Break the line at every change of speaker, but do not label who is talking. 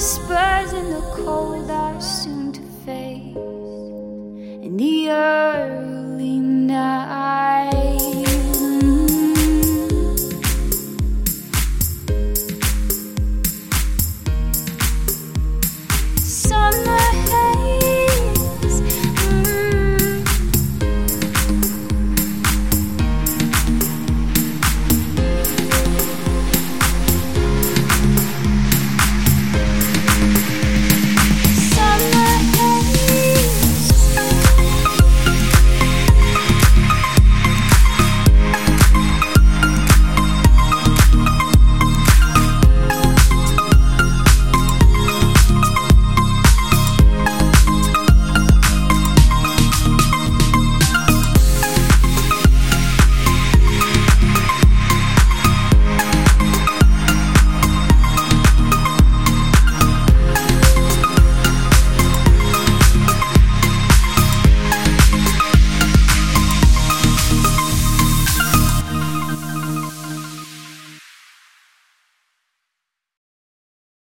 whispers in the cold are soon to fade, and the earth.